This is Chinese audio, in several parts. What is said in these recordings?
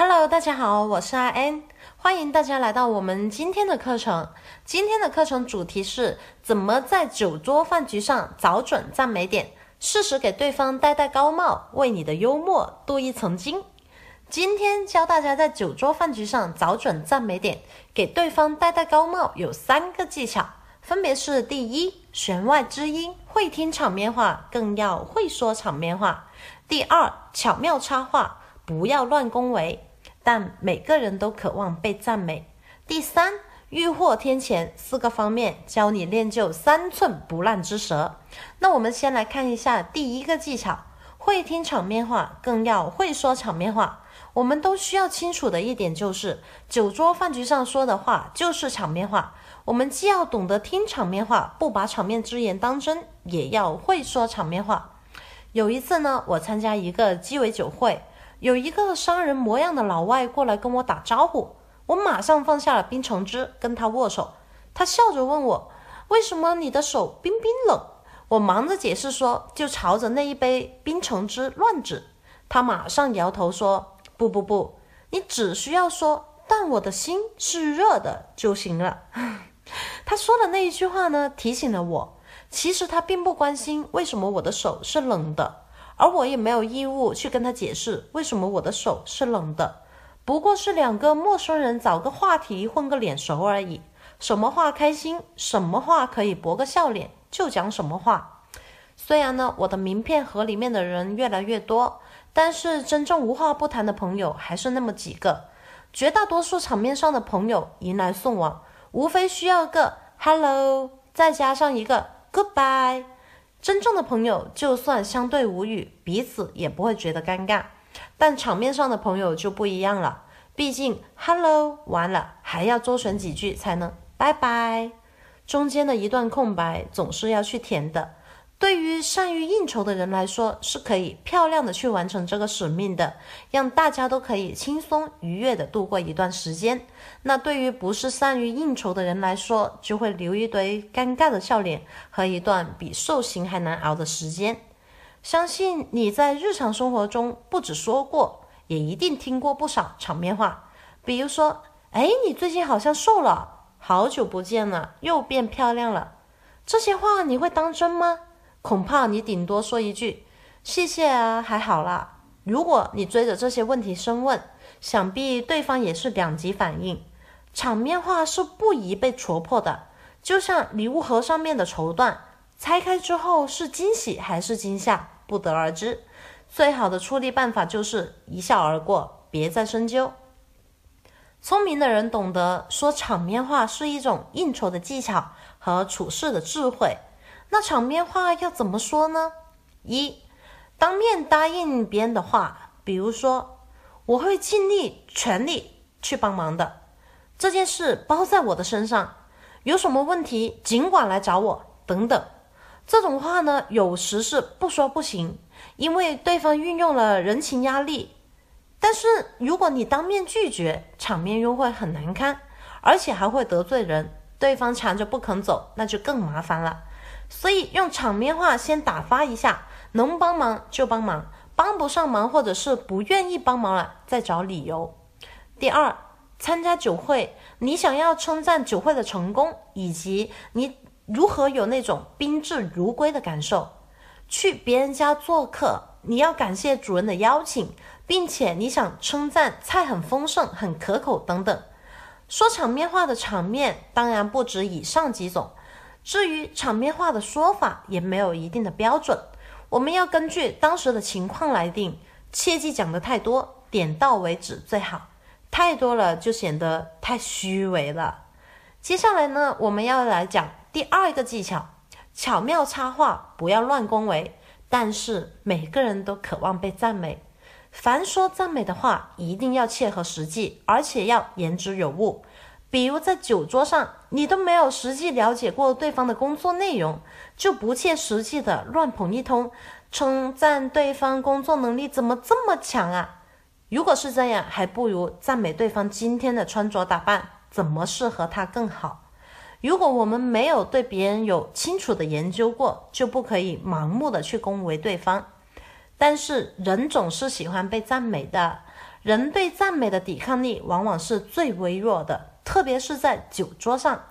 Hello，大家好，我是阿 N，欢迎大家来到我们今天的课程。今天的课程主题是怎么在酒桌饭局上找准赞美点，适时给对方戴戴高帽，为你的幽默镀一层金。今天教大家在酒桌饭局上找准赞美点，给对方戴戴高帽，有三个技巧，分别是：第一，弦外之音，会听场面话，更要会说场面话；第二，巧妙插话，不要乱恭维。但每个人都渴望被赞美。第三，欲获天前，四个方面教你练就三寸不烂之舌。那我们先来看一下第一个技巧：会听场面话，更要会说场面话。我们都需要清楚的一点就是，酒桌饭局上说的话就是场面话。我们既要懂得听场面话，不把场面之言当真，也要会说场面话。有一次呢，我参加一个鸡尾酒会。有一个商人模样的老外过来跟我打招呼，我马上放下了冰橙汁，跟他握手。他笑着问我：“为什么你的手冰冰冷？”我忙着解释说：“就朝着那一杯冰橙汁乱指。”他马上摇头说：“不不不，你只需要说‘但我的心是热的’就行了。” 他说的那一句话呢，提醒了我，其实他并不关心为什么我的手是冷的。而我也没有义务去跟他解释为什么我的手是冷的，不过是两个陌生人找个话题混个脸熟而已。什么话开心，什么话可以博个笑脸，就讲什么话。虽然呢，我的名片盒里面的人越来越多，但是真正无话不谈的朋友还是那么几个。绝大多数场面上的朋友迎来送往，无非需要个 hello，再加上一个 goodbye。真正的朋友，就算相对无语，彼此也不会觉得尴尬。但场面上的朋友就不一样了，毕竟 “hello” 完了，还要周旋几句才能拜拜，中间的一段空白总是要去填的。对于善于应酬的人来说，是可以漂亮的去完成这个使命的，让大家都可以轻松愉悦的度过一段时间。那对于不是善于应酬的人来说，就会留一堆尴尬的笑脸和一段比受刑还难熬的时间。相信你在日常生活中不止说过，也一定听过不少场面话，比如说：“哎，你最近好像瘦了，好久不见了，又变漂亮了。”这些话你会当真吗？恐怕你顶多说一句“谢谢啊，还好啦”。如果你追着这些问题深问，想必对方也是两极反应。场面话是不宜被戳破的，就像礼物盒上面的绸缎，拆开之后是惊喜还是惊吓，不得而知。最好的处理办法就是一笑而过，别再深究。聪明的人懂得说场面话是一种应酬的技巧和处事的智慧。那场面话要怎么说呢？一，当面答应别人的话，比如说我会尽力全力去帮忙的，这件事包在我的身上，有什么问题尽管来找我等等。这种话呢，有时是不说不行，因为对方运用了人情压力。但是如果你当面拒绝，场面又会很难堪，而且还会得罪人，对方缠着不肯走，那就更麻烦了。所以用场面话先打发一下，能帮忙就帮忙，帮不上忙或者是不愿意帮忙了，再找理由。第二，参加酒会，你想要称赞酒会的成功，以及你如何有那种宾至如归的感受。去别人家做客，你要感谢主人的邀请，并且你想称赞菜很丰盛、很可口等等。说场面话的场面，当然不止以上几种。至于场面话的说法，也没有一定的标准，我们要根据当时的情况来定。切记讲的太多，点到为止最好。太多了就显得太虚伪了。接下来呢，我们要来讲第二个技巧：巧妙插话，不要乱恭维。但是每个人都渴望被赞美，凡说赞美的话，一定要切合实际，而且要言之有物。比如在酒桌上，你都没有实际了解过对方的工作内容，就不切实际的乱捧一通，称赞对方工作能力怎么这么强啊？如果是这样，还不如赞美对方今天的穿着打扮怎么适合他更好。如果我们没有对别人有清楚的研究过，就不可以盲目的去恭维对方。但是人总是喜欢被赞美的，人对赞美的抵抗力往往是最微弱的，特别是在酒桌上，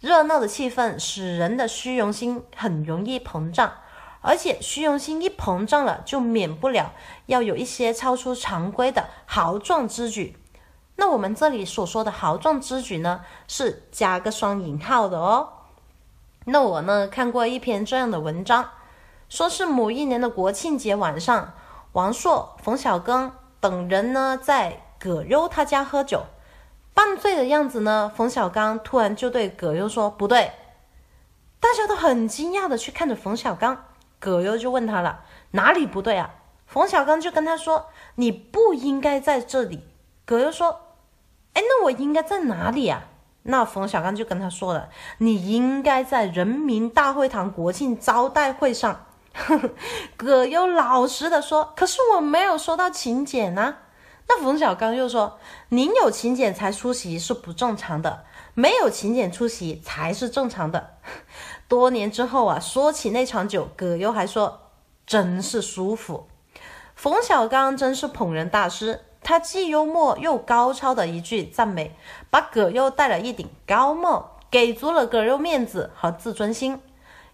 热闹的气氛使人的虚荣心很容易膨胀，而且虚荣心一膨胀了，就免不了要有一些超出常规的豪壮之举。那我们这里所说的豪壮之举呢，是加个双引号的哦。那我呢看过一篇这样的文章。说是某一年的国庆节晚上，王朔、冯小刚等人呢在葛优他家喝酒，半醉的样子呢。冯小刚突然就对葛优说：“不对。”大家都很惊讶的去看着冯小刚，葛优就问他了：“哪里不对啊？”冯小刚就跟他说：“你不应该在这里。”葛优说：“哎，那我应该在哪里啊？”那冯小刚就跟他说了：“你应该在人民大会堂国庆招待会上。”葛优老实的说：“可是我没有收到请柬呐。”那冯小刚又说：“您有请柬才出席是不正常的，没有请柬出席才是正常的。”多年之后啊，说起那场酒，葛优还说：“真是舒服。”冯小刚真是捧人大师，他既幽默又高超的一句赞美，把葛优戴了一顶高帽，给足了葛优面子和自尊心。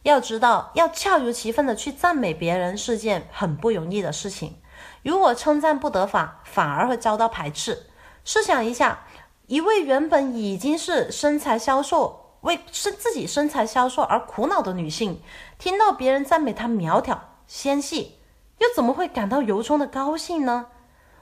要知道，要恰如其分的去赞美别人是件很不容易的事情。如果称赞不得法，反而会遭到排斥。试想一下，一位原本已经是身材消瘦、为是自己身材消瘦而苦恼的女性，听到别人赞美她苗条纤细，又怎么会感到由衷的高兴呢？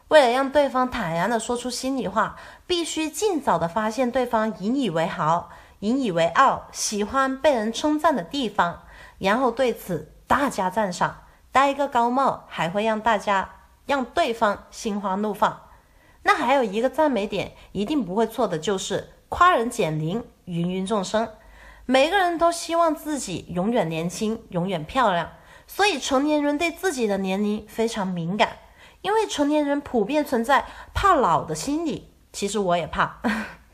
为了让对方坦然的说出心里话，必须尽早的发现对方引以为豪。引以为傲，喜欢被人称赞的地方，然后对此大加赞赏。戴一个高帽，还会让大家让对方心花怒放。那还有一个赞美点，一定不会错的，就是夸人减龄，芸芸众生。每个人都希望自己永远年轻，永远漂亮。所以成年人对自己的年龄非常敏感，因为成年人普遍存在怕老的心理。其实我也怕，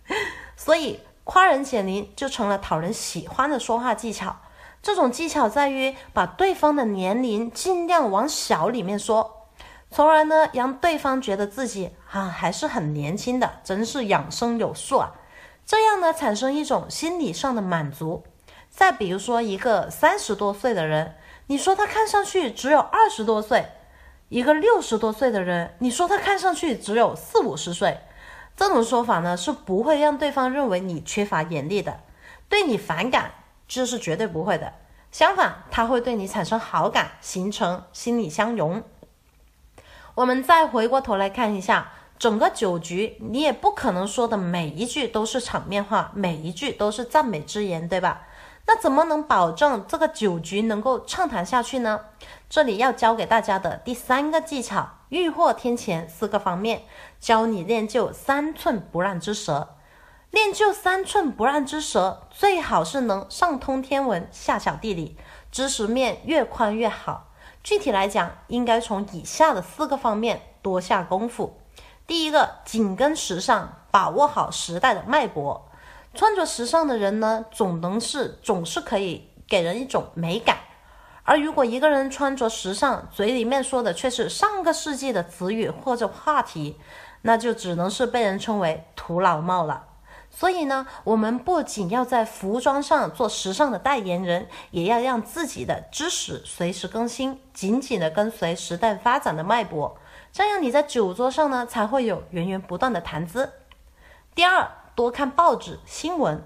所以。夸人减龄就成了讨人喜欢的说话技巧。这种技巧在于把对方的年龄尽量往小里面说，从而呢让对方觉得自己啊还是很年轻的，真是养生有术啊。这样呢产生一种心理上的满足。再比如说一个三十多岁的人，你说他看上去只有二十多岁；一个六十多岁的人，你说他看上去只有四五十岁。这种说法呢是不会让对方认为你缺乏眼力的，对你反感这是绝对不会的。相反，他会对你产生好感，形成心理相融。我们再回过头来看一下整个酒局，你也不可能说的每一句都是场面话，每一句都是赞美之言，对吧？那怎么能保证这个酒局能够畅谈下去呢？这里要教给大家的第三个技巧，欲祸天前四个方面，教你练就三寸不烂之舌。练就三寸不烂之舌，最好是能上通天文，下晓地理，知识面越宽越好。具体来讲，应该从以下的四个方面多下功夫。第一个，紧跟时尚，把握好时代的脉搏。穿着时尚的人呢，总能是总是可以给人一种美感，而如果一个人穿着时尚，嘴里面说的却是上个世纪的词语或者话题，那就只能是被人称为土老帽了。所以呢，我们不仅要在服装上做时尚的代言人，也要让自己的知识随时更新，紧紧的跟随时代发展的脉搏，这样你在酒桌上呢，才会有源源不断的谈资。第二。多看报纸新闻，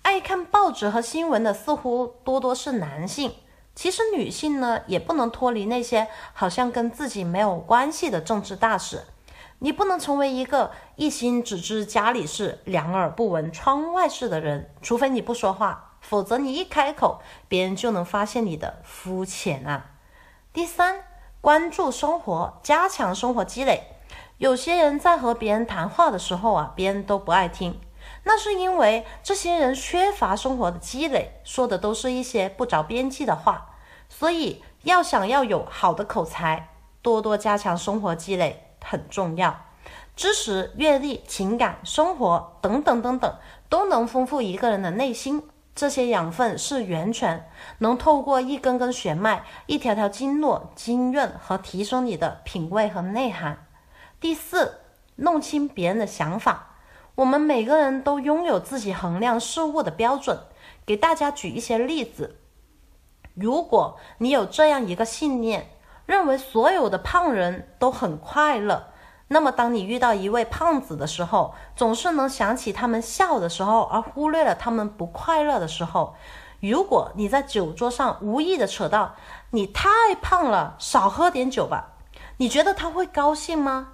爱看报纸和新闻的似乎多多是男性。其实女性呢，也不能脱离那些好像跟自己没有关系的政治大事。你不能成为一个一心只知家里事，两耳不闻窗外事的人。除非你不说话，否则你一开口，别人就能发现你的肤浅啊。第三，关注生活，加强生活积累。有些人在和别人谈话的时候啊，别人都不爱听。那是因为这些人缺乏生活的积累，说的都是一些不着边际的话。所以，要想要有好的口才，多多加强生活积累很重要。知识、阅历、情感、生活等等等等，都能丰富一个人的内心。这些养分是源泉，能透过一根根血脉、一条条经络、经润和提升你的品味和内涵。第四，弄清别人的想法。我们每个人都拥有自己衡量事物的标准。给大家举一些例子。如果你有这样一个信念，认为所有的胖人都很快乐，那么当你遇到一位胖子的时候，总是能想起他们笑的时候，而忽略了他们不快乐的时候。如果你在酒桌上无意的扯到你太胖了，少喝点酒吧，你觉得他会高兴吗？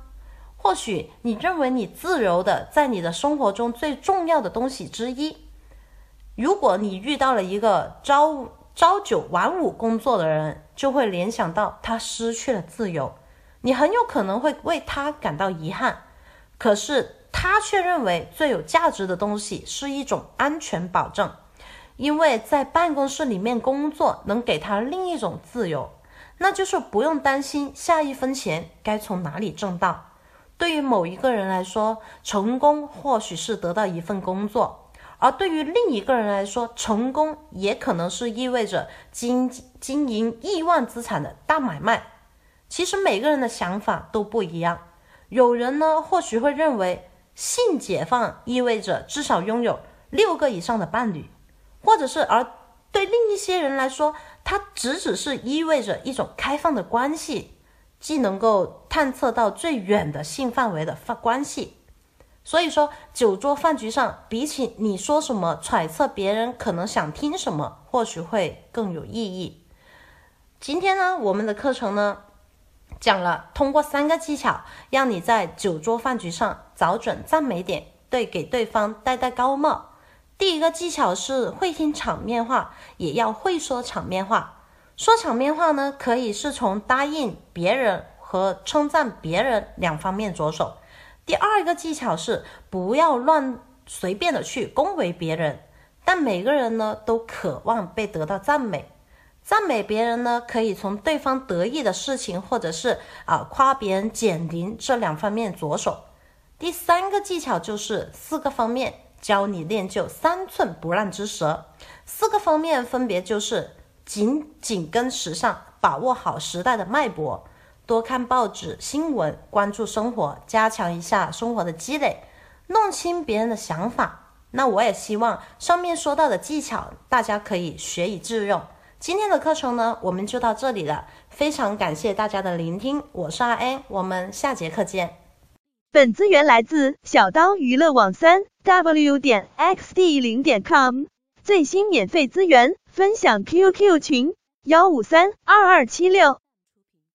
或许你认为你自由的在你的生活中最重要的东西之一。如果你遇到了一个招朝九晚五工作的人，就会联想到他失去了自由，你很有可能会为他感到遗憾。可是他却认为最有价值的东西是一种安全保证，因为在办公室里面工作能给他另一种自由，那就是不用担心下一分钱该从哪里挣到。对于某一个人来说，成功或许是得到一份工作。而对于另一个人来说，成功也可能是意味着经经营亿万资产的大买卖。其实每个人的想法都不一样。有人呢，或许会认为性解放意味着至少拥有六个以上的伴侣，或者是而对另一些人来说，它只只是意味着一种开放的关系，既能够探测到最远的性范围的发关系。所以说，酒桌饭局上，比起你说什么揣测别人可能想听什么，或许会更有意义。今天呢，我们的课程呢，讲了通过三个技巧，让你在酒桌饭局上找准赞美点，对给对方戴戴高帽。第一个技巧是会听场面话，也要会说场面话。说场面话呢，可以是从答应别人和称赞别人两方面着手。第二个技巧是不要乱随便的去恭维别人，但每个人呢都渴望被得到赞美，赞美别人呢可以从对方得意的事情，或者是啊夸别人减龄这两方面着手。第三个技巧就是四个方面，教你练就三寸不烂之舌。四个方面分别就是紧紧跟时尚，把握好时代的脉搏。多看报纸新闻，关注生活，加强一下生活的积累，弄清别人的想法。那我也希望上面说到的技巧，大家可以学以致用。今天的课程呢，我们就到这里了。非常感谢大家的聆听，我是阿 A，我们下节课见。本资源来自小刀娱乐网三 w 点 xd 零点 com，最新免费资源分享 QQ 群幺五三二二七六。